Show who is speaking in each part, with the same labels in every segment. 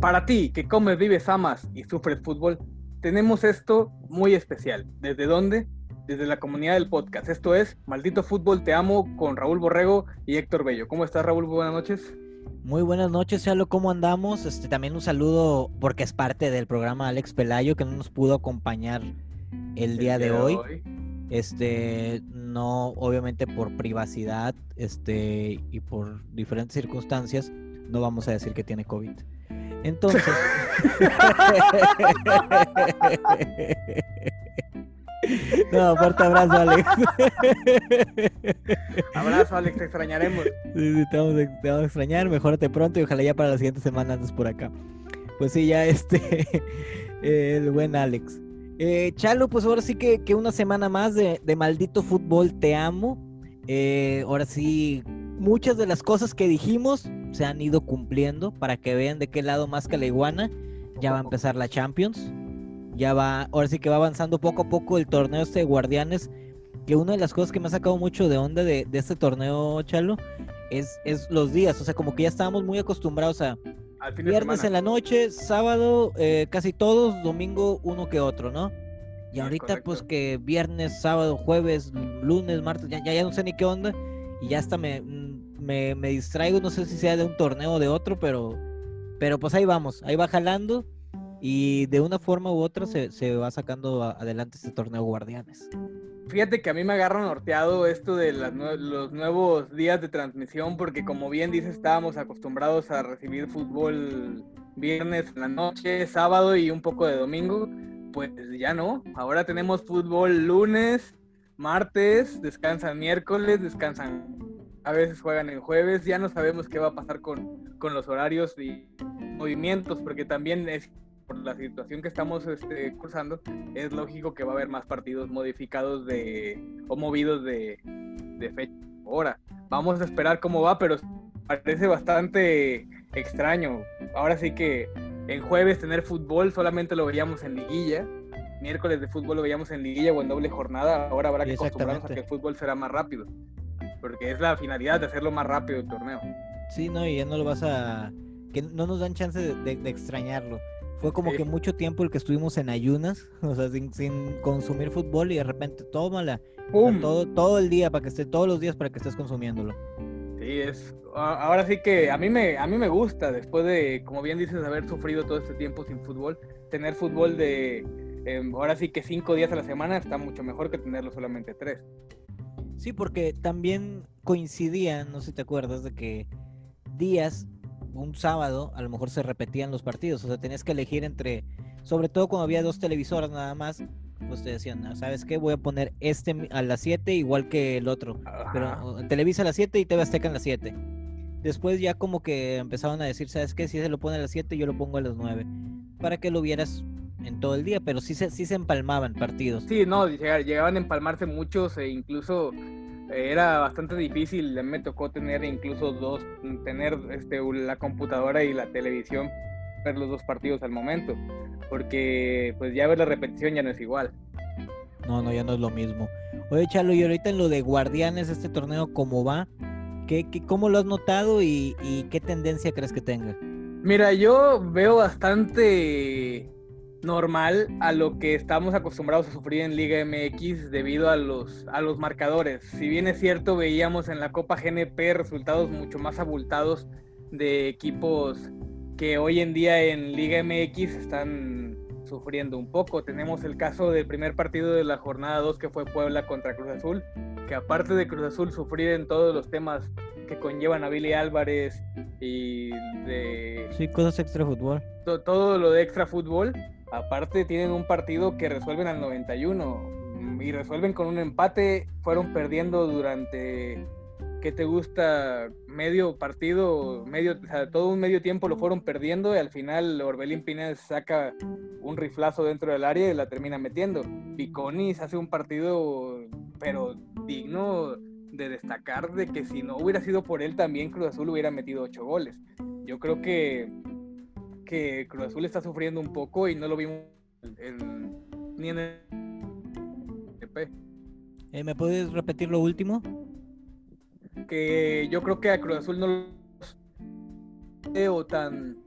Speaker 1: Para ti, que comes, vives, amas y sufres fútbol, tenemos esto muy especial. ¿Desde dónde? Desde la comunidad del podcast. Esto es Maldito Fútbol Te Amo con Raúl Borrego y Héctor Bello. ¿Cómo estás, Raúl? Buenas noches.
Speaker 2: Muy buenas noches, Chalo, ¿cómo andamos? Este, también un saludo porque es parte del programa Alex Pelayo que no nos pudo acompañar el, día, de, hoy. Este, no, obviamente por privacidad, este, y por diferentes circunstancias, no vamos a decir que tiene COVID. Entonces. no, fuerte abrazo, Alex.
Speaker 1: abrazo, Alex, te extrañaremos.
Speaker 2: Sí, sí, te vamos, a, extrañar. Mejórate pronto y ojalá ya para la siguiente semana andes por acá. Pues sí, ya este. el buen Alex. Eh, Chalo, pues ahora sí que, una semana más de, maldito fútbol, te amo. Eh, ahora sí, muchas de las cosas que dijimos se han ido cumpliendo para que vean de qué lado más que la iguana. Ya va a empezar la Champions. Ya va, ahora sí que va avanzando poco a poco el torneo este de Guardianes. Que una de las cosas que me ha sacado mucho de onda de, este torneo, Chalo, es, es los días. O sea, como que ya estábamos muy acostumbrados a viernes en la noche, sábado eh, casi todos, domingo uno que otro, ¿no? Y ahorita pues que viernes, sábado, jueves, lunes, martes, ya, ya, ya no sé ni qué onda. Y ya hasta me, me, distraigo, no sé si sea de un torneo o de otro, pero, pero pues ahí vamos, ahí va jalando y de una forma u otra se, se va sacando adelante este torneo Guardianes.
Speaker 1: Fíjate que a mí me agarra norteado esto de los nuevos días de transmisión, porque como bien dices, estábamos acostumbrados a recibir fútbol viernes en la noche, sábado y un poco de domingo. Pues ya no, ahora tenemos fútbol lunes, martes, descansan miércoles, descansan a veces juegan en jueves, ya no sabemos qué va a pasar con, con los horarios y movimientos, porque también es por la situación que estamos este, cursando, es lógico que va a haber más partidos modificados de o movidos de, de fecha hora. Vamos a esperar cómo va, pero parece bastante extraño. Ahora sí que en jueves tener fútbol solamente lo veíamos en liguilla, miércoles de fútbol lo veíamos en liguilla o en doble jornada, ahora habrá que acostumbrarnos a que el fútbol será más rápido porque es la finalidad de hacerlo más rápido el torneo.
Speaker 2: Sí, no, y ya no lo vas a... que no nos dan chance de, extrañarlo. Fue como que mucho tiempo el que estuvimos en ayunas, o sea, sin, consumir fútbol y de repente tómala. todo, todo el día para que esté, todos los días para que estés consumiéndolo.
Speaker 1: Sí, es. Ahora sí que a mí me, a mí me gusta, después de, como bien dices, haber sufrido todo este tiempo sin fútbol, tener fútbol de. Em, ahora sí que cinco días a la semana está mucho mejor que tenerlo solamente tres.
Speaker 2: Sí, porque también coincidían, no sé si te acuerdas, de que días, un sábado, a lo mejor se repetían los partidos. O sea, tenías que elegir entre, sobre todo cuando había dos televisoras nada más, pues te decían, ¿sabes qué? Voy a poner este a las 7 igual que el otro. Pero Televisa a las 7 y TV Azteca a las 7. Después ya como que empezaron a decir, ¿sabes qué? Si se lo pone a las 7, yo lo pongo a las 9. Para que lo vieras en todo el día, pero sí se, sí se empalmaban partidos.
Speaker 1: Sí, no, llegaban a empalmarse muchos e incluso eh, era bastante difícil, me tocó tener incluso dos, tener este, la computadora y la televisión, ver los dos partidos al momento, porque pues ya ver la repetición ya no es igual.
Speaker 2: No, no, ya no es lo mismo. Oye, Chalo, y ahorita en lo de Guardianes, este torneo, ¿cómo va? ¿Qué, qué, cómo lo has notado y, y qué tendencia crees que tenga?
Speaker 1: Mira, yo veo bastante normal a lo que estamos acostumbrados a sufrir en Liga MX debido a los, a los marcadores. Si bien es cierto, veíamos en la Copa GNP resultados mucho más abultados de equipos que hoy en día en Liga MX están sufriendo un poco. Tenemos el caso del primer partido de la jornada 2 que fue Puebla contra Cruz Azul, que aparte de Cruz Azul sufrir en todos los temas que conllevan a Billy Álvarez y de...
Speaker 2: Sí, cosas extra fútbol.
Speaker 1: todo lo de extra fútbol, Aparte tienen un partido que resuelven al 91 y resuelven con un empate. Fueron perdiendo durante, ¿qué te gusta? Medio partido, medio, todo un medio tiempo lo fueron perdiendo y al final Orbelín Pines saca un riflazo dentro del área y la termina metiendo. Piconis hace un partido, pero digno de destacar de que si no hubiera sido por él también Cruz Azul hubiera metido ocho goles. Yo creo que que Cruz Azul está sufriendo un poco y no lo vimos ni en el
Speaker 2: eh, ¿Me puedes repetir lo último?
Speaker 1: Que yo creo que a Cruz Azul no lo veo tan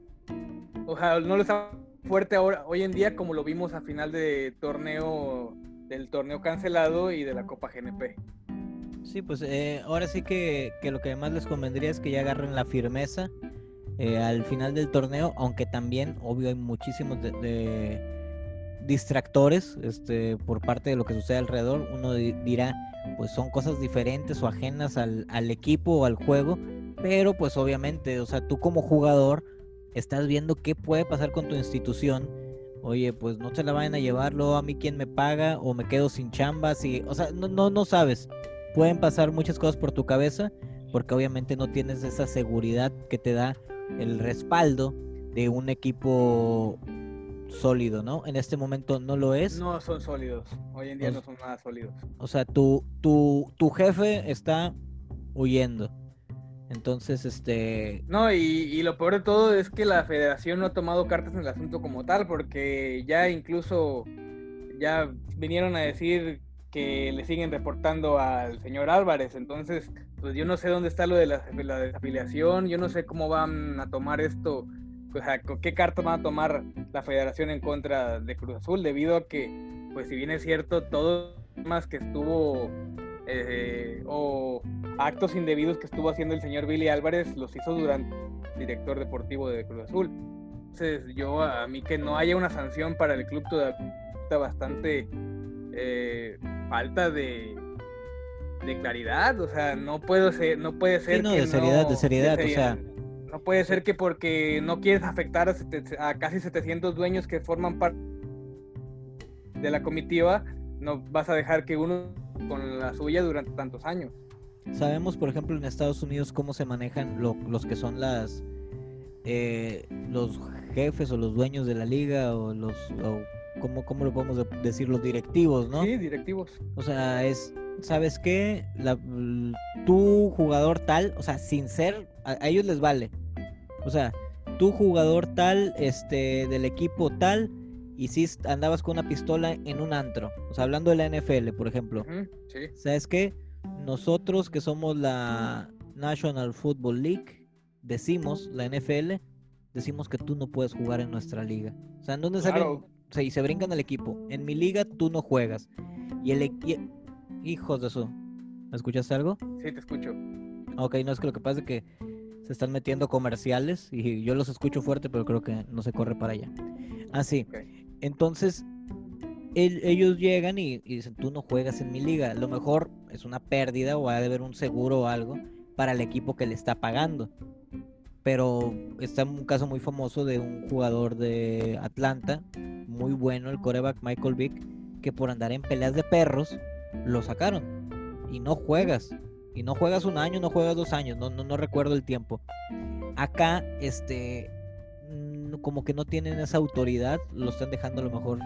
Speaker 1: o sea, no les está fuerte ahora, hoy en día como lo vimos a final de torneo, del torneo cancelado y de la Copa GNP.
Speaker 2: Sí, pues eh, ahora sí que, que, lo que más les convendría es que ya agarren la firmeza eh, al final del torneo, aunque también, obvio, hay muchísimos de, distractores este, por parte de lo que sucede alrededor. Uno dirá, pues son cosas diferentes o ajenas al, equipo o al juego, pero pues obviamente, o sea, tú como jugador estás viendo qué puede pasar con tu institución. Oye, pues no se la vayan a llevarlo a mí quien me paga o me quedo sin chambas y, o sea, no, no, no sabes. Pueden pasar muchas cosas por tu cabeza porque obviamente no tienes esa seguridad que te da el respaldo de un equipo sólido, ¿no? En este momento no lo es.
Speaker 1: No son sólidos. Hoy en día no son nada sólidos.
Speaker 2: O sea, tu, tu, tu jefe está huyendo. Entonces, este...
Speaker 1: No, y, y, lo peor de todo es que la federación no ha tomado cartas en el asunto como tal, porque ya incluso ya vinieron a decir que le siguen reportando al señor Álvarez. Entonces, pues yo no sé dónde está lo de la, desafiliación, yo no sé cómo van a tomar esto, o sea, qué carta van a tomar la federación en contra de Cruz Azul, debido a que, pues si bien es cierto, todo más que estuvo eh, o actos indebidos que estuvo haciendo el señor Billy Álvarez los hizo durante el director deportivo de Cruz Azul. Entonces yo a mí que no haya una sanción para el club todavía bastante eh, falta de, de claridad, o sea, no puedo ser, no puede ser
Speaker 2: no, de seriedad, de seriedad, o sea,
Speaker 1: no puede ser que porque no quieres afectar a, a casi 700 dueños que forman parte de la comitiva, no vas a dejar que uno con la suya durante tantos años.
Speaker 2: Sabemos, por ejemplo, en Estados Unidos cómo se manejan los que son las eh, los jefes o los dueños de la liga o los o ¿cómo, ¿cómo, lo podemos decir los directivos, ¿no?
Speaker 1: Sí, directivos.
Speaker 2: O sea, es ¿sabes qué? La, tu jugador tal, o sea, sin ser a, ellos les vale. O sea, tu jugador tal este del equipo tal y si andabas con una pistola en un antro. O sea, hablando de la NFL, por ejemplo. ¿Sabes qué? Nosotros que somos la National Football League, decimos, la NFL, decimos que tú no puedes jugar en nuestra liga. O sea, no necesariamente... O sea, y se brincan el equipo. En mi liga tú no juegas. Y el equipo... Hijos de eso. ¿Me escuchaste algo?
Speaker 1: Sí, te escucho.
Speaker 2: Ok, no es que lo que pasa es que se están metiendo comerciales y yo los escucho fuerte, pero creo que no se corre para allá. Ah, sí. Entonces, ellos llegan y, dicen, tú no juegas en mi liga. A lo mejor es una pérdida o ha de haber un seguro o algo para el equipo que le está pagando. Pero está un caso muy famoso de un jugador de Atlanta, muy bueno, el coreback Michael Vick, que por andar en peleas de perros lo sacaron. Y no juegas. Y no juegas un año, no juegas dos años, no, no, no recuerdo el tiempo. Acá, este, como que no tienen esa autoridad, lo están dejando a lo mejor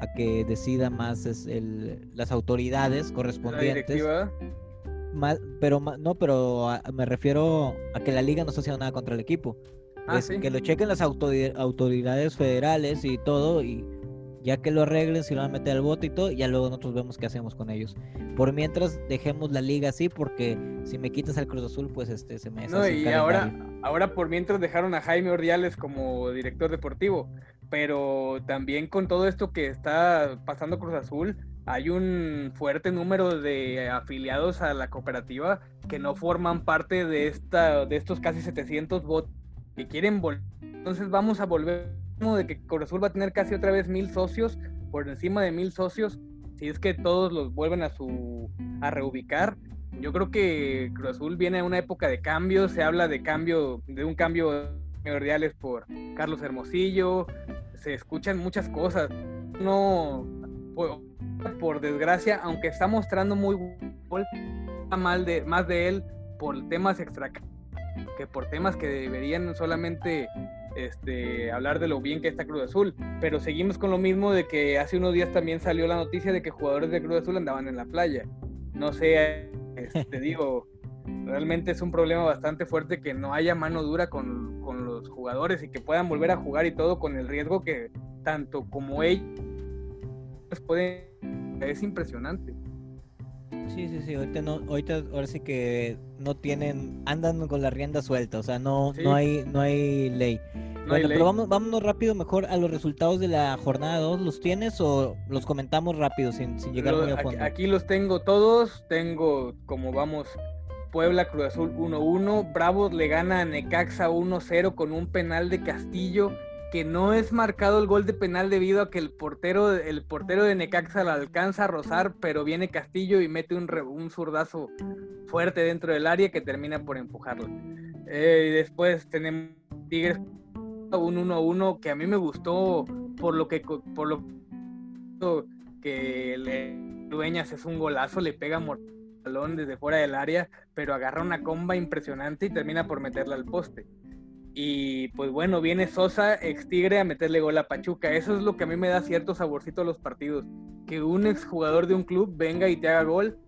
Speaker 2: a que decida más es el, las autoridades correspondientes. Más, pero no, pero me refiero a que la liga no está haciendo nada contra el equipo. Ah, que lo chequen las autoridades federales y todo y ya que lo arreglen, si lo van a meter al bote y todo, ya luego nosotros vemos qué hacemos con ellos. Por mientras, dejemos la liga así, porque si me quitas al Cruz Azul, pues este se me
Speaker 1: No, y ahora, ahora por mientras dejaron a Jaime Ordiales como director deportivo, pero también con todo esto que está pasando Cruz Azul, hay un fuerte número de afiliados a la cooperativa que no forman parte de esta de estos casi 700 votos que quieren volver. Entonces vamos a volver de que Cruz Azul va a tener casi otra vez mil socios, por encima de mil socios, si es que todos los vuelven a su a reubicar. Yo creo que Cruz Azul viene a una época de cambio, se habla de cambio, de un cambio primordiales por Carlos Hermosillo, se escuchan muchas cosas. No, por, desgracia, aunque está mostrando muy mal de, más de él por temas extra que por temas que deberían solamente este, hablar de lo bien que está Cruz Azul, pero seguimos con lo mismo de que hace unos días también salió la noticia de que jugadores de Cruz Azul andaban en la playa. No sé, este, digo, realmente es un problema bastante fuerte que no haya mano dura con, con, los jugadores y que puedan volver a jugar y todo con el riesgo que tanto como ellos pueden... Es impresionante.
Speaker 2: Sí, sí, sí, ahorita, no, ahorita ahora sí que no tienen, andan con la rienda suelta, o sea, no, no, hay, no hay ley. bueno, pero vamos, vámonos rápido mejor a los resultados de la jornada 2. ¿Los tienes o los comentamos rápido sin, llegar muy a fondo?
Speaker 1: Aquí, los tengo todos. Tengo, como vamos, Puebla Cruz Azul 1-1. Bravos le gana a Necaxa 1-0 con un penal de Castillo que no es marcado el gol de penal debido a que el portero, el portero de Necaxa la alcanza a rozar, pero viene Castillo y mete un, un zurdazo fuerte dentro del área que termina por empujarlo. Eh, y después tenemos Tigres un 1-1 que a mí me gustó por lo que por lo que Dueñas es un golazo, le pega balón desde fuera del área, pero agarra una comba impresionante y termina por meterla al poste. Y pues bueno, viene Sosa, ex Tigre, a meterle gol a Pachuca. Eso es lo que a mí me da cierto saborcito a los partidos. Que un exjugador de un club venga y te haga gol.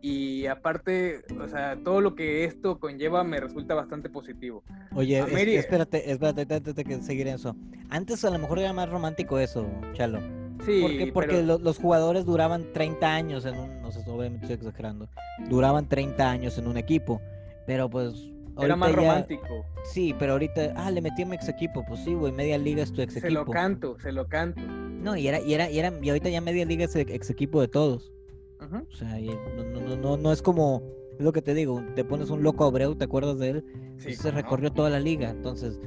Speaker 1: Y aparte, o sea, todo lo que esto conlleva me resulta bastante positivo.
Speaker 2: Oye, espérate, espérate, espérate, que seguir eso. Antes a lo mejor era más romántico eso, Chalo. Sí, porque, porque los jugadores duraban 30 años en un, no sé, obviamente estoy exagerando, duraban 30 años en un equipo, pero pues
Speaker 1: era más romántico.
Speaker 2: Sí, pero ahorita, ah, le metí a mi ex equipo. Pues sí, güey, media liga es tu ex equipo.
Speaker 1: Se lo canto, se lo canto.
Speaker 2: No, y era, y era, y era, y ahorita ya media liga es ex equipo de todos. O sea, no, no, no, no es como, es lo que te digo, te pones un loco Abreu, ¿te acuerdas de él? Sí, se recorrió toda la liga, entonces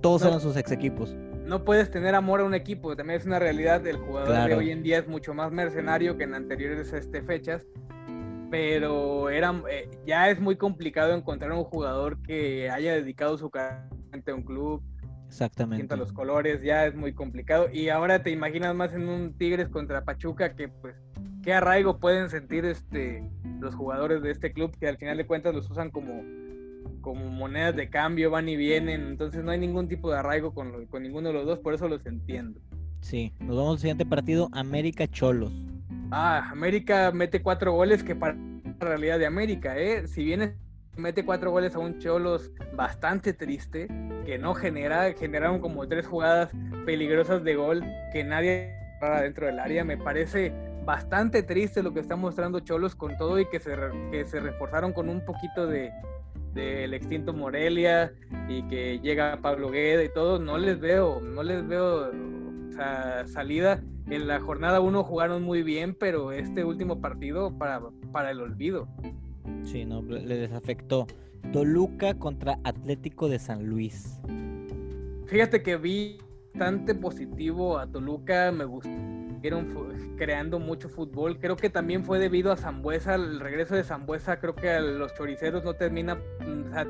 Speaker 2: todos eran sus ex equipos.
Speaker 1: No puedes tener amor a un equipo, también es una realidad, el jugador de hoy en día es mucho más mercenario que en anteriores este, fechas pero era, eh, ya es muy complicado encontrar un jugador que haya dedicado su carrera a un club.
Speaker 2: Exactamente.
Speaker 1: los colores, ya es muy complicado. Y ahora te imaginas más en un Tigres contra Pachuca que pues qué arraigo pueden sentir este los jugadores de este club que al final de cuentas los usan como como monedas de cambio, van y vienen, entonces no hay ningún tipo de arraigo con, con ninguno de los dos, por eso los entiendo.
Speaker 2: Sí, nos vamos al siguiente partido, América Cholos.
Speaker 1: Ah, América mete cuatro goles que para la realidad de América, ¿eh? Si bien mete cuatro goles a un Cholos bastante triste, que no genera, generaron como tres jugadas peligrosas de gol que nadie dentro del área, me parece bastante triste lo que está mostrando Cholos con todo y que se, que se reforzaron con un poquito de del extinto Morelia y que llega Pablo Gueda y todo, no les veo, no les veo salida. En la jornada 1 jugaron muy bien, pero este último partido para, para el olvido.
Speaker 2: Sí, no, le desafectó. Toluca contra Atlético de San Luis.
Speaker 1: Fíjate que vi bastante positivo a Toluca, me gustieron creando mucho fútbol. Creo que también fue debido a Zambuesa, el regreso de Zambuesa, creo que a los choriceros no termina,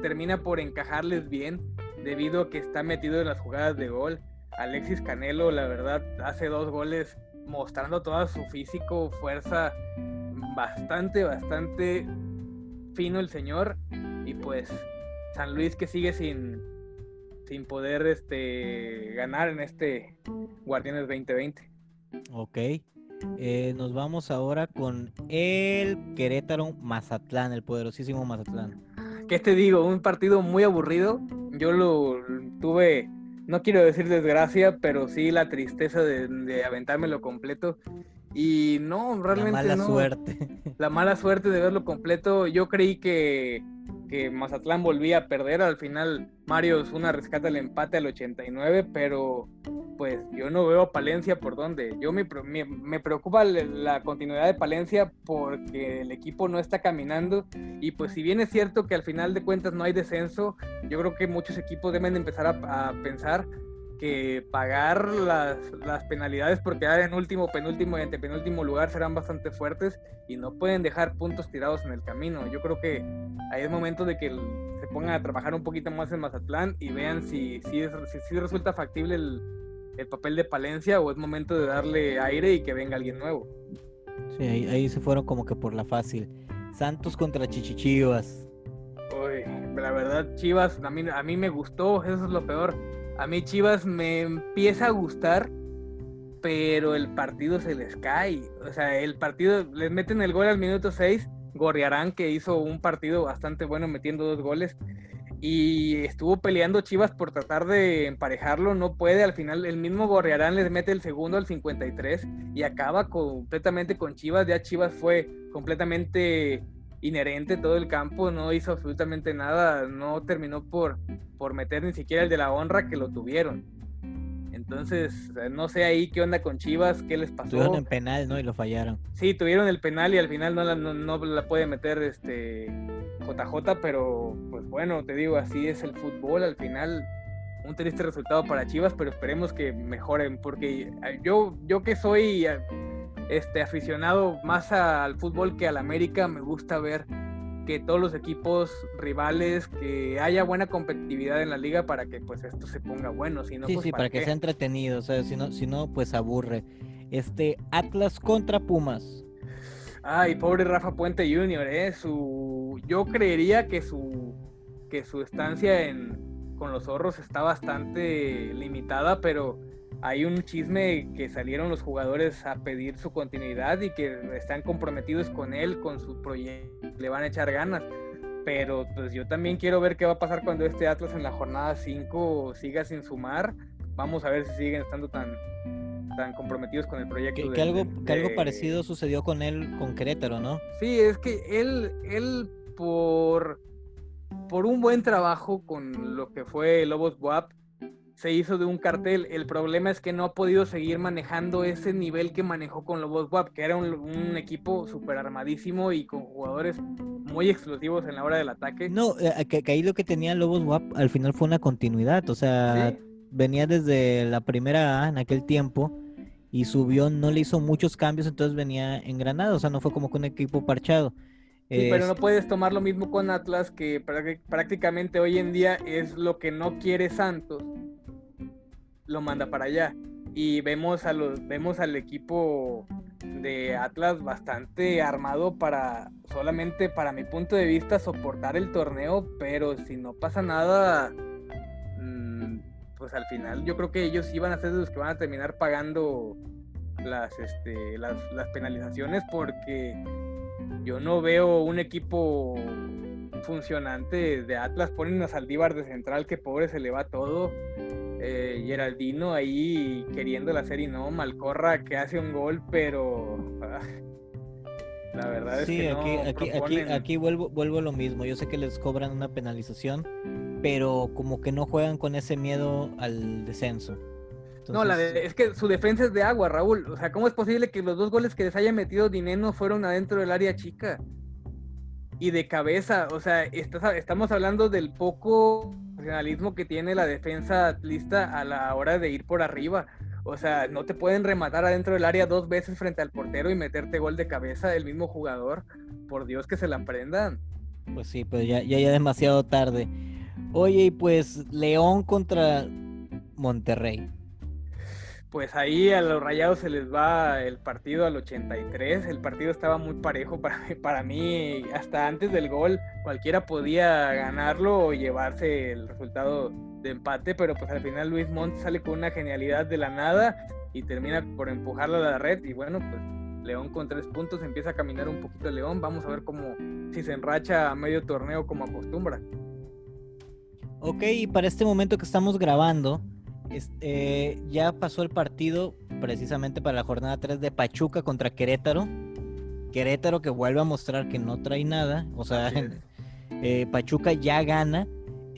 Speaker 1: termina por encajarles bien debido a que está metido en las jugadas de gol. Alexis Canelo, la verdad, hace dos goles mostrando todo su físico, fuerza, bastante, bastante fino el señor. Y pues San Luis que sigue sin, sin poder este, ganar en este Guardianes 2020.
Speaker 2: Ok. Eh, nos vamos ahora con el Querétaro Mazatlán, el poderosísimo Mazatlán.
Speaker 1: ¿Qué te digo? Un partido muy aburrido. Yo lo tuve no quiero decir desgracia, pero sí la tristeza de, de aventármelo completo. Y no, realmente. La
Speaker 2: mala suerte.
Speaker 1: La mala suerte de verlo completo. Yo creí que, que Mazatlán volvía a perder. Al final, Mario una rescata el empate al 89, pero pues yo no veo a Palencia por dónde. Yo me, me, preocupa la continuidad de Palencia porque el equipo no está caminando y pues si bien es cierto que al final de cuentas no hay descenso, yo creo que muchos equipos deben empezar a, pensar que pagar las, las, penalidades por quedar en último, penúltimo y antepenúltimo lugar serán bastante fuertes y no pueden dejar puntos tirados en el camino. Yo creo que ahí es momento de que se pongan a trabajar un poquito más en Mazatlán y vean si, si, si, si resulta factible el, el papel de Palencia o es momento de darle aire y que venga alguien nuevo.
Speaker 2: Sí, ahí, se fueron como que por la fácil. Santos contra Chichichivas.
Speaker 1: Uy, la verdad, Chivas, a mí, a mí me gustó, eso es lo peor. A mí Chivas me empieza a gustar, pero el partido se les cae. O sea, el partido, les meten el gol al minuto 6, Gorriarán, que hizo un partido bastante bueno metiendo dos goles, y estuvo peleando Chivas por tratar de emparejarlo, no puede, al final el mismo Gorriarán les mete el segundo al 53 y acaba completamente con Chivas, ya Chivas fue completamente inherente todo el campo, no hizo absolutamente nada, no terminó por, por meter ni siquiera el de la honra que lo tuvieron. Entonces, no sé ahí qué onda con Chivas, qué les pasó.
Speaker 2: Tuvieron el penal, ¿no? Y lo fallaron.
Speaker 1: Sí, tuvieron el penal y al final no la, no, la puede meter este JJ, pero pues bueno, te digo, así es el fútbol. Al final, un triste resultado para Chivas, pero esperemos que mejoren, porque yo, yo que soy este aficionado más al fútbol que al América, me gusta ver que todos los equipos rivales, que haya buena competitividad en la liga para que pues esto se ponga bueno, si no,
Speaker 2: sí,
Speaker 1: pues,
Speaker 2: sí, para, que sea entretenido, o sea, si no, si no, pues aburre. Este, Atlas contra Pumas.
Speaker 1: Ay, pobre Rafa Puente Jr., eh, su, yo creería que su, que su estancia en, con los zorros está bastante limitada, pero hay un chisme que salieron los jugadores a pedir su continuidad y que están comprometidos con él, con su proyecto, le van a echar ganas. Pero pues yo también quiero ver qué va a pasar cuando este Atlas en la jornada 5 siga sin sumar. Vamos a ver si siguen estando tan, tan comprometidos con el proyecto.
Speaker 2: Que, algo, que algo parecido sucedió con él, con Querétaro, ¿no?
Speaker 1: Sí, es que él, él por, por un buen trabajo con lo que fue Lobos WAP, se hizo de un cartel. El problema es que no ha podido seguir manejando ese nivel que manejó con Lobos WAP, que era un, equipo súper armadísimo y con jugadores muy explosivos en la hora del ataque.
Speaker 2: No, eh, que, ahí lo que tenía Lobos WAP al final fue una continuidad, o sea, venía desde la primera A en aquel tiempo y subió, no le hizo muchos cambios, entonces venía en Granada, o sea, no fue como que un equipo parchado.
Speaker 1: Sí, pero no puedes tomar lo mismo con Atlas, que prácticamente hoy en día es lo que no quiere Santos lo manda para allá. Y vemos, a los, vemos al equipo de Atlas bastante armado para, solamente para mi punto de vista, soportar el torneo, pero si no pasa nada, mm, pues al final yo creo que ellos iban a ser los que van a terminar pagando las, este, las, las penalizaciones porque yo no veo un equipo funcionante de Atlas. Ponen a Saldívar de central, que pobre se le va todo eh, Geraldino ahí queriendo la serie, no, Malcorra que hace un gol, pero ah, la verdad es que
Speaker 2: aquí, aquí, aquí, aquí vuelvo, vuelvo lo mismo. Yo sé que les cobran una penalización, pero como que no juegan con ese miedo al descenso.
Speaker 1: No, la es que su defensa es de agua, Raúl. O sea, ¿cómo es posible que los dos goles que les haya metido Dineno fueron adentro del área chica? Y de cabeza, o sea, estamos hablando del poco que tiene la defensa lista a la hora de ir por arriba. O sea, no te pueden rematar adentro del área dos veces frente al portero y meterte gol de cabeza el mismo jugador. Por Dios que se la aprendan.
Speaker 2: Pues sí, pues ya, ya, ya demasiado tarde. Oye, y pues León contra Monterrey
Speaker 1: pues ahí a los rayados se les va el partido al 83. El partido estaba muy parejo para, para mí. Hasta antes del gol, cualquiera podía ganarlo o llevarse el resultado de empate. Pero pues al final Luis Montt sale con una genialidad de la nada y termina por empujarlo a la red. Y bueno, pues León con tres puntos empieza a caminar un poquito León. Vamos a ver cómo si se enracha a medio torneo como acostumbra.
Speaker 2: Ok, y para este momento que estamos grabando, este, ya pasó el partido precisamente para la jornada 3 de Pachuca contra Querétaro. Querétaro que vuelve a mostrar que no trae nada. O sea, eh, Pachuca ya gana.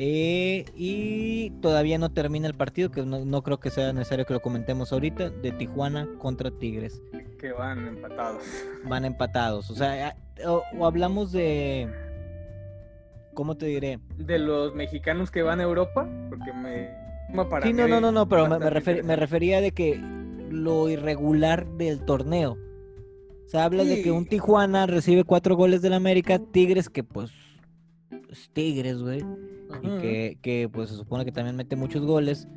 Speaker 2: Eh, y todavía no termina el partido, que no, creo que sea necesario que lo comentemos ahorita, de Tijuana contra Tigres.
Speaker 1: Que van empatados.
Speaker 2: Van empatados. O sea, o hablamos de... ¿Cómo te diré?
Speaker 1: De los mexicanos que van a Europa, porque me
Speaker 2: sí, no, no, no, no, pero me, me, refería de que lo irregular del torneo. Se habla de que un Tijuana recibe cuatro goles del América, Tigres que pues es Tigres, güey. Y que, que, pues se supone que también mete muchos goles.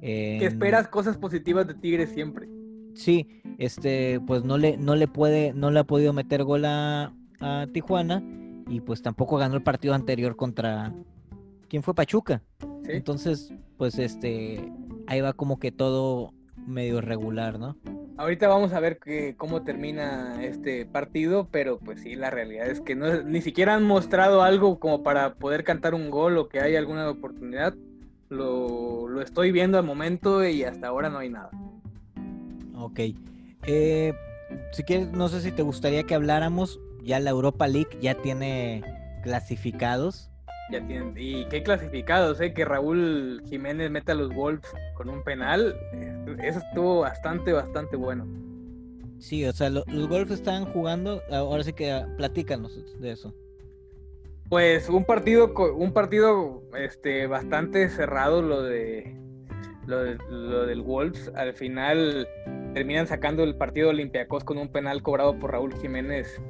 Speaker 1: Que esperas cosas positivas de Tigres siempre.
Speaker 2: Sí, este, pues no le, no le puede, no le ha podido meter gol a, a Tijuana y pues tampoco ganó el partido anterior contra, ¿quién fue Pachuca? Entonces, pues este, ahí va como que todo medio irregular, ¿no?
Speaker 1: Ahorita vamos a ver que, cómo termina este partido, pero pues sí, la realidad es que no, ni siquiera han mostrado algo como para poder cantar un gol o que haya alguna oportunidad. Lo, lo estoy viendo al momento y hasta ahora no hay nada.
Speaker 2: Ok. Eh, si quieres, no sé si te gustaría que habláramos ya la Europa League ya tiene clasificados.
Speaker 1: Ya tienen, y qué clasificados, ¿eh? Que Raúl Jiménez meta a los Wolves con un penal. Eso estuvo bastante, bastante bueno.
Speaker 2: Sí, o sea, los Wolves están jugando. Ahora sí que platícanos de eso.
Speaker 1: Pues un partido, un partido este, bastante cerrado lo de, lo, lo del Wolves. Al final terminan sacando el partido Olympiacos con un penal cobrado por Raúl Jiménez.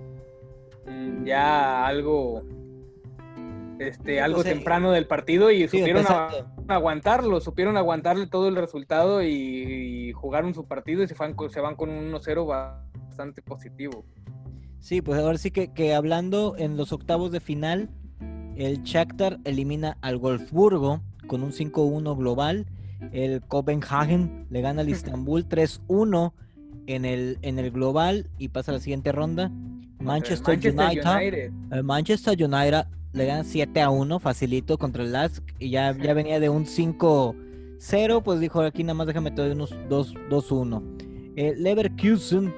Speaker 1: Mm, ya algo este, algo temprano del partido y supieron aguantarlo, supieron aguantarle todo el resultado y, jugaron su partido y se van, se van con un 1-0 bastante positivo.
Speaker 2: Sí, pues ahora sí que, que, hablando en los octavos de final, el Shakhtar elimina al Wolfsburgo con un 5-1 global, el Copenhagen le gana al Istanbul 3-1 en el, en el global y pasa a la siguiente ronda. Manchester, United, Manchester United le ganan 7 a 1, facilito contra el Lask. Y ya, ya venía de un 5-0, pues dijo aquí nada más déjame todo unos 2-1. Eh, Leverkusen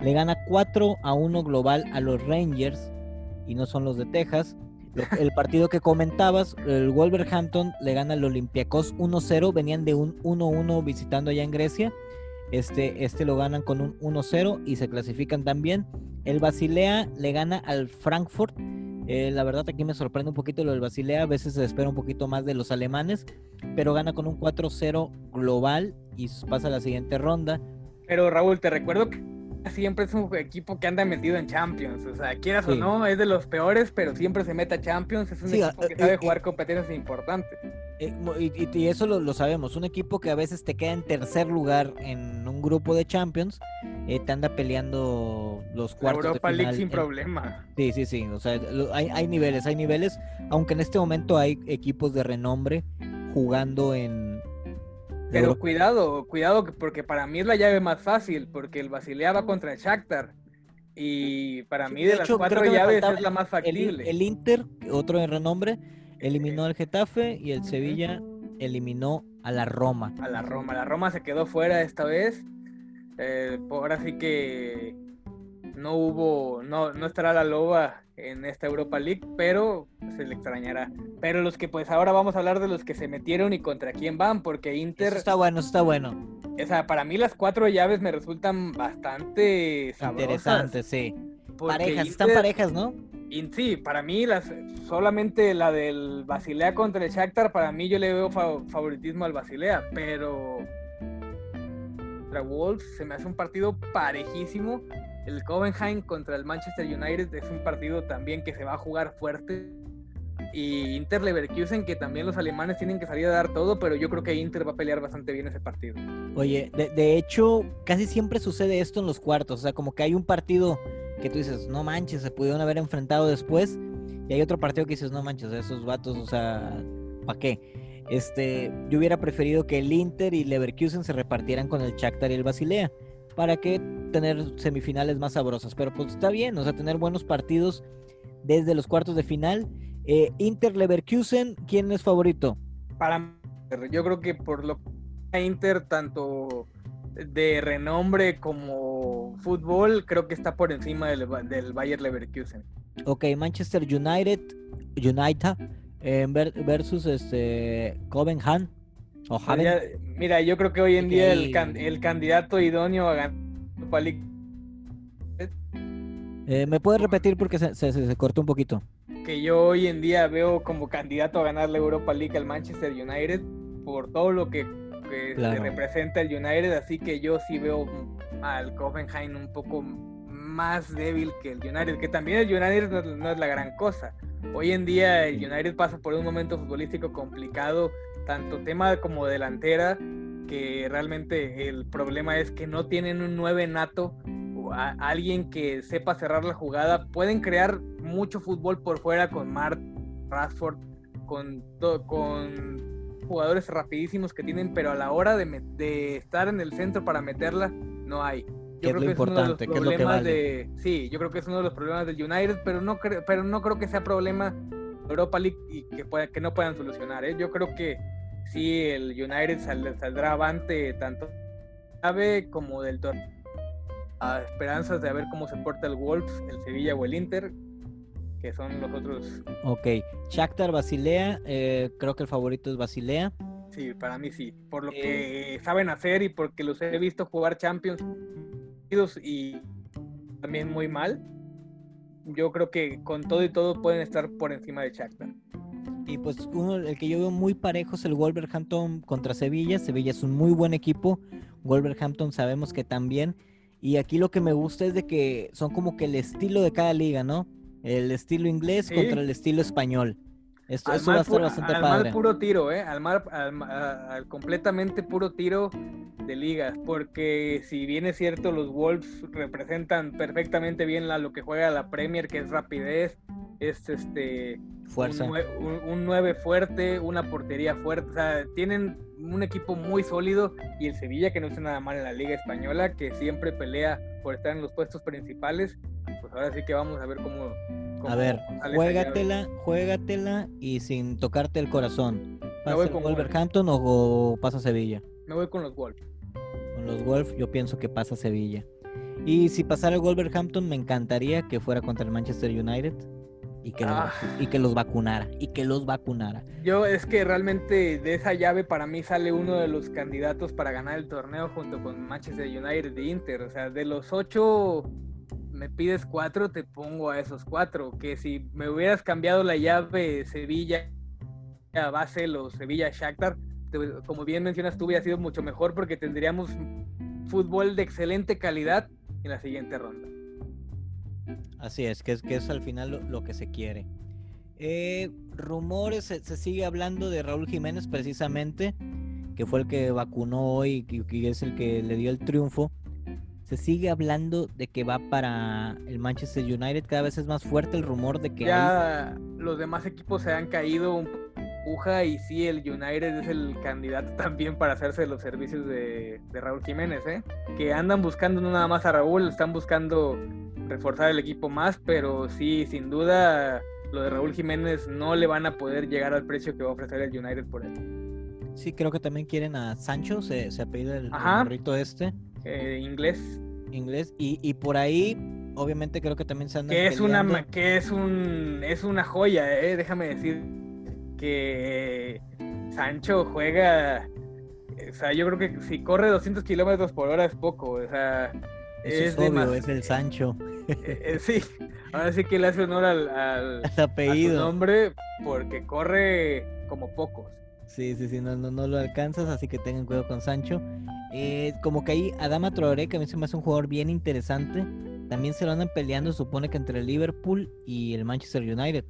Speaker 2: le gana 4 a 1 global a los Rangers y no son los de Texas. El partido que comentabas, el Wolverhampton le gana al Olympiacos 1-0, venían de un 1-1 visitando allá en Grecia. Este, este lo ganan con un 1-0 y se clasifican también. El Basilea le gana al Frankfurt eh, la verdad aquí me sorprende un poquito lo del Basilea, a veces se espera un poquito más de los alemanes, pero gana con un 4-0 global y pasa a la siguiente ronda.
Speaker 1: Pero Raúl, te recuerdo que siempre es un equipo que anda metido en Champions, o sea, quieras o no, es de los peores, pero siempre se mete a Champions, es un equipo que sabe jugar competencias importantes.
Speaker 2: Eh, y, eso lo, sabemos, un equipo que a veces te queda en tercer lugar en un grupo de Champions, eh, te anda peleando los cuartos.
Speaker 1: Europa League sin problema.
Speaker 2: Sí, sí, sí, o sea, hay, niveles, hay niveles, aunque en este momento hay equipos de renombre jugando en...
Speaker 1: Pero cuidado, cuidado, porque para mí es la llave más fácil, porque el Basilea va contra el Shakhtar. Y para mí de, las cuatro llaves es la más factible.
Speaker 2: el Inter, otro de renombre, eliminó al Getafe y el Sevilla eliminó a la Roma.
Speaker 1: A la Roma. La Roma se quedó fuera esta vez. Eh, ahora sí que no hubo, no, no estará la loba en esta Europa League, pero se le extrañará. Pero los que pues ahora vamos a hablar de los que se metieron y contra quién van, porque Inter...
Speaker 2: está bueno, está bueno.
Speaker 1: O sea, para mí las cuatro llaves me resultan bastante
Speaker 2: Interesantes, sí. Parejas, están parejas, ¿no?
Speaker 1: Y sí, para mí las, solamente la del Basilea contra el Shakhtar, para mí yo le veo favoritismo al Basilea, pero contra Wolves se me hace un partido parejísimo. El Covenheim contra el Manchester United es un partido también que se va a jugar fuerte. Y Inter Leverkusen, que también los alemanes tienen que salir a dar todo, pero yo creo que Inter va a pelear bastante bien ese partido.
Speaker 2: Oye, de, de hecho, casi siempre sucede esto en los cuartos. O sea, como que hay un partido que tú dices, no manches, se pudieron haber enfrentado después. Y hay otro partido que dices, no manches, esos vatos, o sea, ¿para qué? Este, yo hubiera preferido que el Inter y Leverkusen se repartieran con el Shakhtar y el Basilea. ¿Para que tener semifinales más sabrosas? Pero pues está bien, o sea, tener buenos partidos desde los cuartos de final. Eh, Inter Leverkusen, ¿quién es favorito?
Speaker 1: Para yo creo que por lo que Inter tanto de renombre como fútbol, creo que está por encima del, del Bayer Leverkusen.
Speaker 2: Ok, Manchester United, United eh, versus este Copenhagen.
Speaker 1: Mira, yo creo que hoy en día el, el, candidato idóneo a ganar
Speaker 2: eh, ¿Me puedes repetir porque se, se, se, cortó un poquito?
Speaker 1: Que yo hoy en día veo como candidato a ganar la Europa League al Manchester United por todo lo que que representa el United, así que yo sí veo al Copenhagen un poco más débil que el United, que también el United no, es la gran cosa. Hoy en día el United pasa por un momento futbolístico complicado, tanto tema como delantera, que realmente el problema es que no tienen un 9 nato, o alguien que sepa cerrar la jugada. Pueden crear mucho fútbol por fuera con Mart, Rashford, con, con jugadores rapidísimos que tienen, pero a la hora de, estar en el centro para meterla, no hay.
Speaker 2: Yo creo que es uno de los problemas de.
Speaker 1: Sí, yo creo que es uno de los problemas del United, pero no, creo, pero no creo que sea problema Europa League y que, pueda, que no puedan solucionar. ¿eh? Yo creo que sí, el United saldrá avante tanto como del torneo a esperanzas de a ver cómo se porta el Wolves, el Sevilla o el Inter, que son los otros.
Speaker 2: Ok, Shakhtar, Basilea, eh, creo que el favorito es Basilea.
Speaker 1: Sí, para mí sí, por lo que eh. saben hacer y porque los he visto jugar Champions y también muy mal. Yo creo que con todo y todo pueden estar por encima de Shakhtar.
Speaker 2: Y pues uno, el que yo veo muy parejo es el Wolverhampton contra Sevilla. Sevilla es un muy buen equipo. Wolverhampton sabemos que también. Y aquí lo que me gusta es de que son como que el estilo de cada liga, ¿no? El estilo inglés contra el estilo español.
Speaker 1: Esto, va a estar bastante al padre. puro tiro, ¿eh? Al, mar, al, completamente puro tiro de ligas. Porque si bien es cierto, los Wolves representan perfectamente bien la, lo que juega la Premier, que es rapidez, es este.
Speaker 2: Fuerza.
Speaker 1: Un, 9 fuerte, una portería fuerte. O sea, tienen un equipo muy sólido. Y el Sevilla, que no está nada mal en la Liga Española, que siempre pelea por estar en los puestos principales. Pues ahora sí que vamos a ver cómo
Speaker 2: a ver, juégatela, juégatela y sin tocarte el corazón. ¿Pasa con Wolverhampton o, pasa Sevilla?
Speaker 1: Me voy con los Wolves.
Speaker 2: Con los Wolves yo pienso que pasa Sevilla. Y si pasara el Wolverhampton me encantaría que fuera contra el Manchester United y que, los, ah. y que los vacunara y que los vacunara.
Speaker 1: Yo es que realmente de esa llave para mí sale uno de los candidatos para ganar el torneo junto con Manchester United y Inter. O sea, de los ocho me pides cuatro, te pongo a esos cuatro. Que si me hubieras cambiado la llave Sevilla a Basel o Sevilla Shakhtar, como bien mencionas tú, hubiera sido mucho mejor porque tendríamos fútbol de excelente calidad en la siguiente ronda.
Speaker 2: Así es, que es, que es al final lo, que se quiere. Eh, rumores, se, sigue hablando de Raúl Jiménez precisamente, que fue el que vacunó hoy y es el que le dio el triunfo se sigue hablando de que va para el Manchester United. Cada vez es más fuerte el rumor de que
Speaker 1: ya los demás equipos se han caído un puja y sí, el United es el candidato también para hacerse los servicios de, Raúl Jiménez, ¿eh? que andan buscando no nada más a Raúl, están buscando reforzar el equipo más, pero sí, sin duda lo de Raúl Jiménez no le van a poder llegar al precio que va a ofrecer el United por él.
Speaker 2: Sí, creo que también quieren a Sancho, se, se apellida el, el este.
Speaker 1: Eh, inglés.
Speaker 2: Inglés. Y, y, por ahí, obviamente creo que también se
Speaker 1: andan Que es una que es un es una joya, eh, déjame decir que Sancho juega o sea, yo creo que si corre 200 kilómetros por hora es poco, o sea,
Speaker 2: es, obvio, es el Sancho.
Speaker 1: Eh, sí, ahora sí que le hace honor al, al apellido. A su nombre porque corre como pocos.
Speaker 2: Sí, sí, sí, no, no, no lo alcanzas, así que tengan cuidado con Sancho. Eh, como que ahí Adama Traoré, que a mí se me hace un jugador bien interesante. También se lo andan peleando, supone que entre el Liverpool y el Manchester United.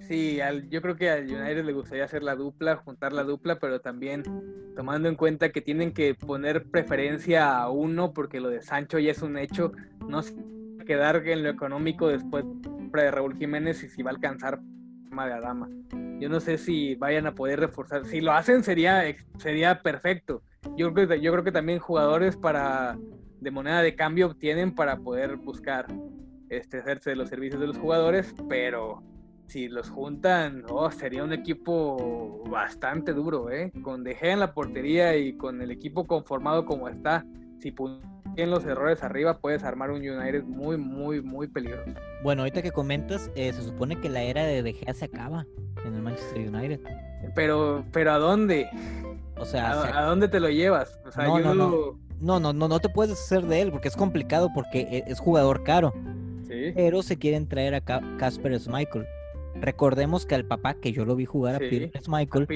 Speaker 1: Sí, yo creo que al United le gustaría hacer la dupla, juntar la dupla, pero también tomando en cuenta que tienen que poner preferencia a uno, porque lo de Sancho ya es un hecho, no se va a quedar en lo económico después de Raúl Jiménez y si va a alcanzar de Adama. Yo no sé si vayan a poder reforzar. Si lo hacen sería, sería perfecto. Yo creo, que, yo creo que también jugadores para de moneda de cambio tienen para poder buscar este, hacerse de los servicios de los jugadores, pero si los juntan, oh, sería un equipo bastante duro, ¿eh? Con De en la portería y con el equipo conformado como está, si en los errores arriba, puedes armar un United muy, muy, muy peligroso.
Speaker 2: Bueno, ahorita que comentas, eh, se supone que la era de De Gea se acaba en el Manchester United.
Speaker 1: Pero, pero ¿a dónde? O sea, ¿a, dónde te lo llevas? O sea,
Speaker 2: no, no, no, no, no, no, te puedes hacer de él porque es complicado porque e, es jugador caro. ¿Sí? Pero se quieren traer a Casper Schmeichel. Recordemos que al papá, que yo lo vi jugar a Peter Schmeichel,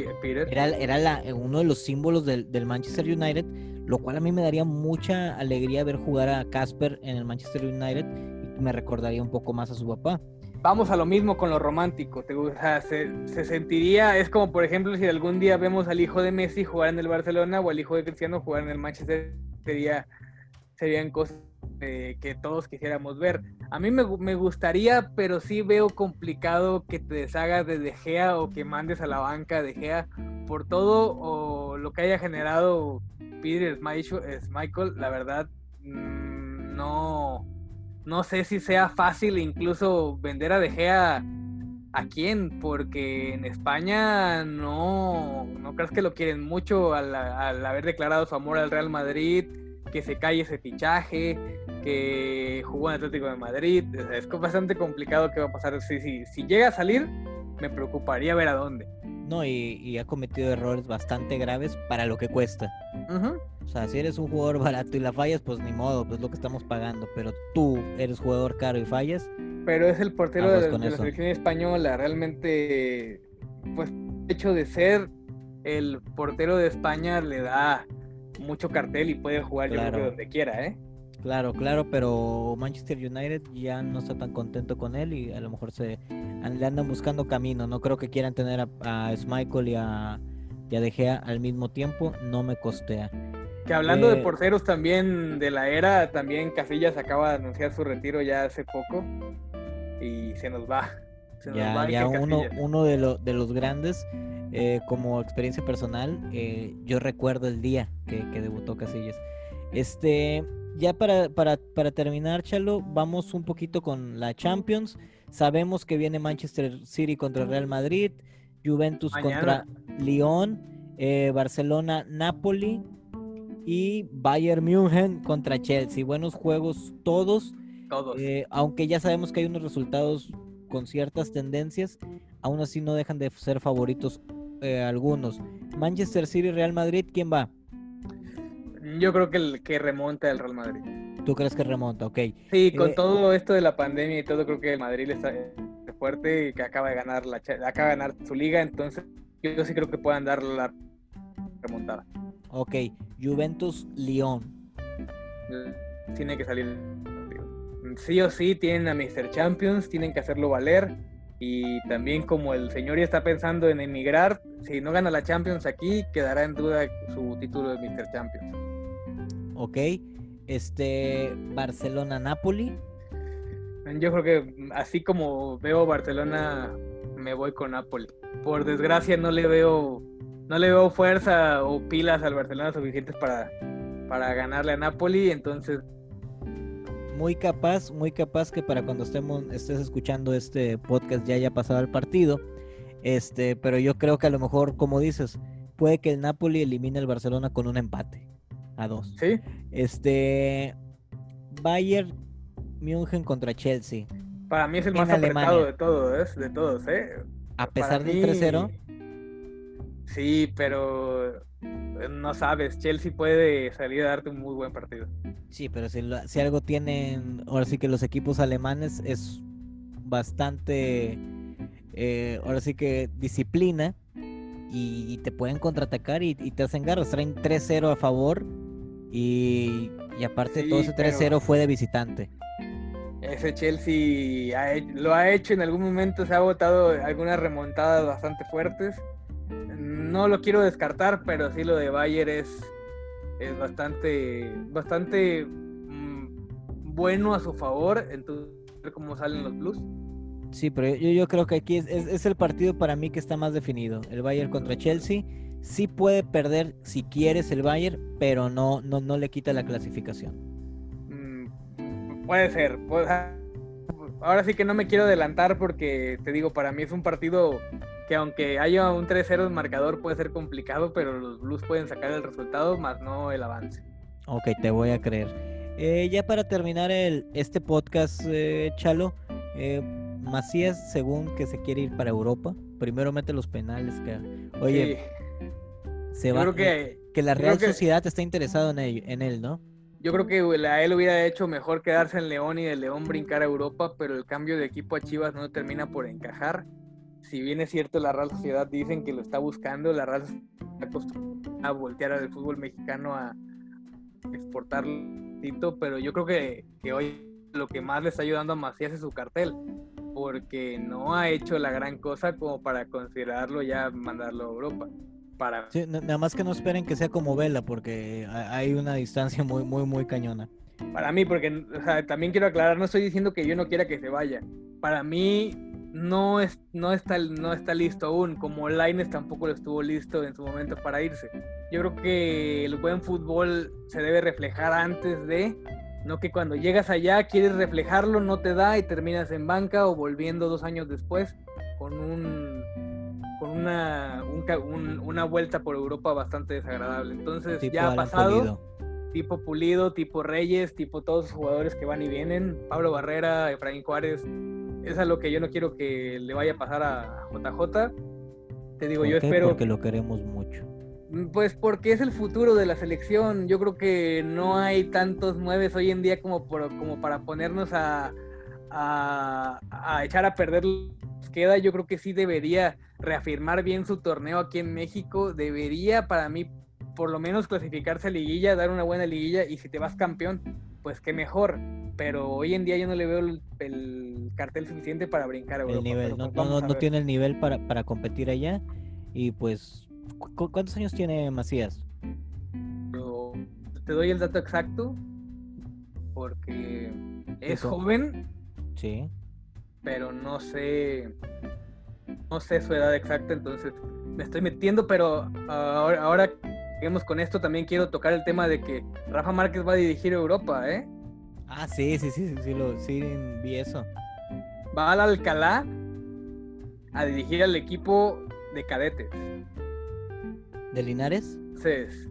Speaker 2: era, era uno de los símbolos del, del Manchester United lo cual a mí me daría mucha alegría ver jugar a Casper en el Manchester United y me recordaría un poco más a su papá.
Speaker 1: Vamos a lo mismo con lo romántico, ¿te se, sentiría, es como por ejemplo si algún día vemos al hijo de Messi jugar en el Barcelona o al hijo de Cristiano jugar en el Manchester, sería, serían cosas que todos quisiéramos ver. A mí me, me, gustaría, pero sí veo complicado que te deshagas de De Gea o que mandes a la banca De Gea por todo o lo que haya generado Peter Michael, la verdad, mm, no, no sé si sea fácil incluso vender a De Gea a quién, porque en España no, no crees que lo quieren mucho al, haber declarado su amor al Real Madrid, que se calle ese fichaje. Que jugó en Atlético de Madrid. Es bastante complicado qué va a pasar. Si, si, si llega a salir, me preocuparía ver a dónde.
Speaker 2: No, y, ha cometido errores bastante graves para lo que cuesta. O sea, si eres un jugador barato y la fallas, pues ni modo, pues lo que estamos pagando. Pero tú eres jugador caro y fallas.
Speaker 1: Pero es el portero de, la selección española. Realmente, pues, el hecho de ser el portero de España le da mucho cartel y puede jugar yo creo donde quiera, ¿eh?
Speaker 2: Claro, claro, pero Manchester United ya no está tan contento con él y a lo mejor se le andan buscando camino. No creo que quieran tener a, a Schmeichel y a, y De Gea al mismo tiempo. No me costea.
Speaker 1: Que hablando de eh, porteros también de la era, también Casillas acaba de anunciar su retiro ya hace poco y se nos va.
Speaker 2: ya, ya uno, uno de, de los grandes, eh, como experiencia personal, eh, yo recuerdo el día que, que debutó Casillas. Este, ya para, para, para, terminar, Chalo, vamos un poquito con la Champions. Sabemos que viene Manchester City contra Real Madrid, Juventus contra Lyon, eh, Barcelona, Napoli y Bayern München contra Chelsea. Buenos juegos todos.
Speaker 1: Todos.
Speaker 2: Eh, aunque ya sabemos que hay unos resultados con ciertas tendencias, aún así no dejan de ser favoritos eh, algunos. Manchester City, Real Madrid, ¿quién va?
Speaker 1: Yo creo que el que remonta el Real Madrid.
Speaker 2: ¿Tú crees que remonta? Ok.
Speaker 1: Sí, con eh, todo esto de la pandemia y todo, creo que el Madrid está fuerte y que acaba de ganar la acaba de ganar su liga, entonces yo sí creo que puedan dar la remontada.
Speaker 2: Ok, Juventus Lyon.
Speaker 1: Tiene que salir sí o sí tienen a Mr. Champions, tienen que hacerlo valer. Y también como el señor ya está pensando en emigrar, si no gana la Champions aquí, quedará en duda su título de Mr. Champions.
Speaker 2: Ok, este Barcelona-Napoli.
Speaker 1: Yo creo que así como veo Barcelona, me voy con Napoli. Por desgracia no le veo, no le veo fuerza o pilas al Barcelona suficientes para, para ganarle a Napoli, entonces
Speaker 2: muy capaz, muy capaz que para cuando estemos, estés escuchando este podcast ya haya pasado el partido. Este, pero yo creo que a lo mejor, como dices, puede que el Napoli elimine al Barcelona con un empate a dos.
Speaker 1: Sí.
Speaker 2: Este, Bayern München contra Chelsea.
Speaker 1: Para mí es el más apretado de todos, de todos, ¿eh?
Speaker 2: A pesar del 3-0.
Speaker 1: Sí, pero no sabes, Chelsea puede salir a darte un muy buen partido.
Speaker 2: Sí, pero si, si algo tienen, ahora sí que los equipos alemanes es bastante, eh, ahora sí que disciplina y, te pueden contraatacar y, te hacen garras. Traen 3-0 a favor y, aparte todo ese 3-0 fue de visitante.
Speaker 1: Ese Chelsea lo ha hecho en algún momento, se ha votado algunas remontadas bastante fuertes no lo quiero descartar, pero sí lo de Bayer es, es bastante, bastante mm, bueno a su favor. Entonces, cómo salen los Blues.
Speaker 2: Sí, pero yo, yo creo que aquí es, el partido para mí que está más definido. El Bayern contra Chelsea. Sí puede perder si quieres el Bayern, pero no, no, no le quita la clasificación.
Speaker 1: Mm, puede ser. ahora sí que no me quiero adelantar porque te digo, para mí es un partido que aunque haya un 3-0 en marcador puede ser complicado, pero los Blues pueden sacar el resultado, más no el avance.
Speaker 2: Ok, te voy a creer. Eh, ya para terminar el, este podcast, eh, Chalo, eh, Macías, según que se quiere ir para Europa, primero mete los penales. Que, oye, se va, que, que la Real Sociedad está interesado en, en él, ¿no?
Speaker 1: Yo creo que a él hubiera hecho mejor quedarse en León y de León brincar a Europa, pero el cambio de equipo a Chivas no termina por encajar si bien es cierto, la Real Sociedad dicen que lo está buscando, la Real está acostumbrada a voltear al fútbol mexicano a exportarlo, pero yo creo que, que hoy lo que más le está ayudando a Macías es su cartel, porque no ha hecho la gran cosa como para considerarlo ya mandarlo a Europa. Para...
Speaker 2: nada más que no esperen que sea como Vela, porque hay una distancia muy, muy, muy cañona.
Speaker 1: Para mí, porque también quiero aclarar, no estoy diciendo que yo no quiera que se vaya. Para mí, no, es, no, está, no está listo aún, como Laines tampoco lo estuvo listo en su momento para irse. Yo creo que el buen fútbol se debe reflejar antes de, no que cuando llegas allá quieres reflejarlo, no te da y terminas en banca o volviendo dos años después con un con una, una vuelta por Europa bastante desagradable. Entonces ya ha pasado. tipo Pulido, tipo Reyes, tipo todos los jugadores que van y vienen, Pablo Barrera, Efraín Juárez, es a lo que yo no quiero que le vaya a pasar a JJ. Te digo, yo espero...
Speaker 2: Porque lo queremos mucho.
Speaker 1: Mm, pues porque es el futuro de la selección. Yo creo que no hay tantos nueves hoy en día como, como para ponernos a, a, echar a perder queda. Yo creo que sí debería reafirmar bien su torneo aquí en México. Debería para mí por lo menos clasificarse a liguilla, dar una buena liguilla y si te vas campeón, pues qué mejor. Pero hoy en día yo no le veo el, cartel suficiente para brincar a Europa.
Speaker 2: El nivel, no, pues no, no tiene el nivel para, para competir allá. Y pues, ¿cuántos años tiene Macías?
Speaker 1: te doy el dato exacto porque es joven.
Speaker 2: Sí.
Speaker 1: Pero no sé. No sé su edad exacta, entonces me estoy metiendo, pero ahora, ahora digamos, con esto también quiero tocar el tema de que Rafa Márquez va a dirigir Europa, ¿eh?
Speaker 2: Ah, sí, sí, sí, sí, lo, sí vi eso.
Speaker 1: Va al Alcalá a dirigir al equipo de cadetes.
Speaker 2: ¿De Linares?
Speaker 1: Sí.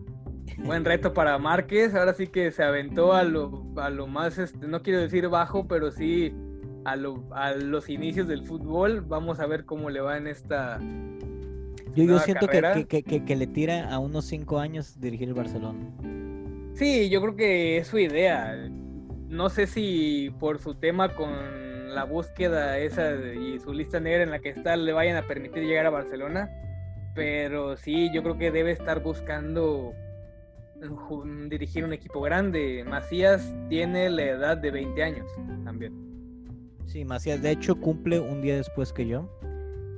Speaker 1: Buen reto para Márquez. Ahora sí que se aventó a lo, a lo más, este, no quiero decir bajo, pero sí a, lo, a los inicios del fútbol. Vamos a ver cómo le va en esta
Speaker 2: yo, yo siento que, que, que, le tira a unos cinco años dirigir el Barcelona.
Speaker 1: Sí, yo creo que es su idea. No sé si por su tema con la búsqueda esa y su lista negra en la que está le vayan a permitir llegar a Barcelona, pero sí, yo creo que debe estar buscando dirigir un equipo grande. Macías tiene la edad de 20 años también.
Speaker 2: Sí, Macías de hecho cumple un día después que yo.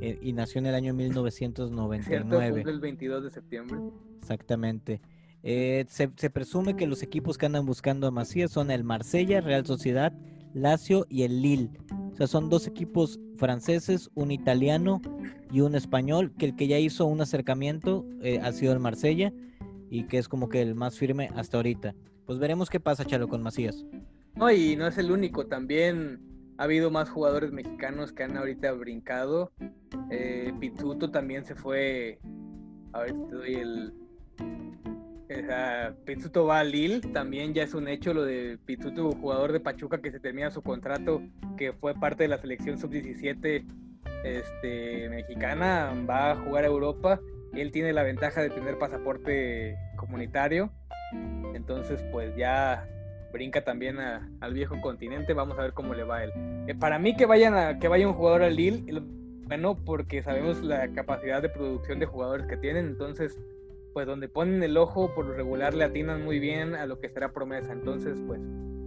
Speaker 2: Eh, y nació en el año 1999.
Speaker 1: el 22 de septiembre.
Speaker 2: Exactamente. Eh, se, presume que los equipos que andan buscando a Macías son el Marsella, Real Sociedad, Lazio y el Lille. O sea, son dos equipos franceses, un italiano y un español, que el que ya hizo un acercamiento eh, ha sido el Marsella y que es como que el más firme hasta ahorita. Pues veremos qué pasa, Chalo, con Macías.
Speaker 1: No, y no es el único, también ha habido más jugadores mexicanos que han ahorita brincado. Eh, Pizzuto también se fue. A ver te doy el. Pizzuto va a Lille, también ya es un hecho lo de Pizzuto, jugador de Pachuca que se termina su contrato, que fue parte de la selección sub-17 este, mexicana, va a jugar a Europa. Él tiene la ventaja de tener pasaporte comunitario, entonces pues ya brinca también al viejo continente. Vamos a ver cómo le va a él. Eh, para mí que vayan a, que vaya un jugador al Lille, bueno, porque sabemos la capacidad de producción de jugadores que tienen, entonces pues donde ponen el ojo por regular le atinan muy bien a lo que será promesa. Entonces, pues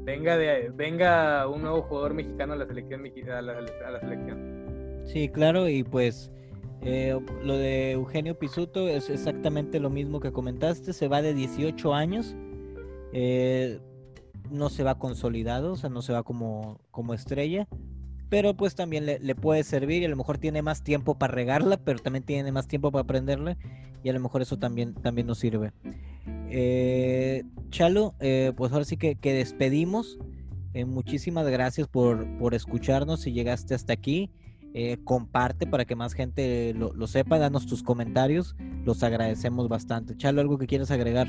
Speaker 1: venga de venga un nuevo jugador mexicano a la selección a la, a la selección.
Speaker 2: Sí, claro, y pues eh, lo de Eugenio Pisuto es exactamente lo mismo que comentaste, se va de 18 años. Eh, no se va consolidado, o sea, no se va como, como estrella, pero pues también le, puede servir y a lo mejor tiene más tiempo para regarla, pero también tiene más tiempo para aprenderla y a lo mejor eso también, también nos sirve. Eh, Chalo, eh, pues ahora sí que, despedimos. Eh, muchísimas gracias por, por escucharnos si llegaste hasta aquí. comparte para que más gente lo, lo sepa, danos tus comentarios, los agradecemos bastante. Chalo, ¿algo que quieras agregar?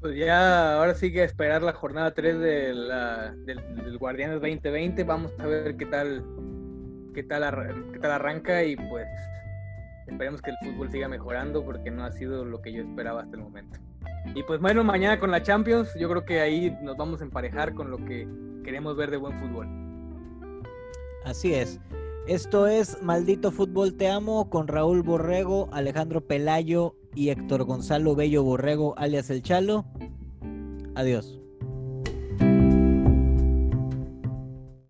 Speaker 1: Pues ya, ahora sí que esperar la jornada 3 de la, del, Guardianes 2020. Vamos a ver qué tal, qué tal, qué tal arranca y pues esperemos que el fútbol siga mejorando porque no ha sido lo que yo esperaba hasta el momento. Y pues bueno, mañana con la Champions, yo creo que ahí nos vamos a emparejar con lo que queremos ver de buen fútbol.
Speaker 2: Así es. Esto es Maldito Fútbol Te Amo con Raúl Borrego, Alejandro Pelayo y Héctor Gonzalo Bello Borrego, alias El Chalo. Adiós.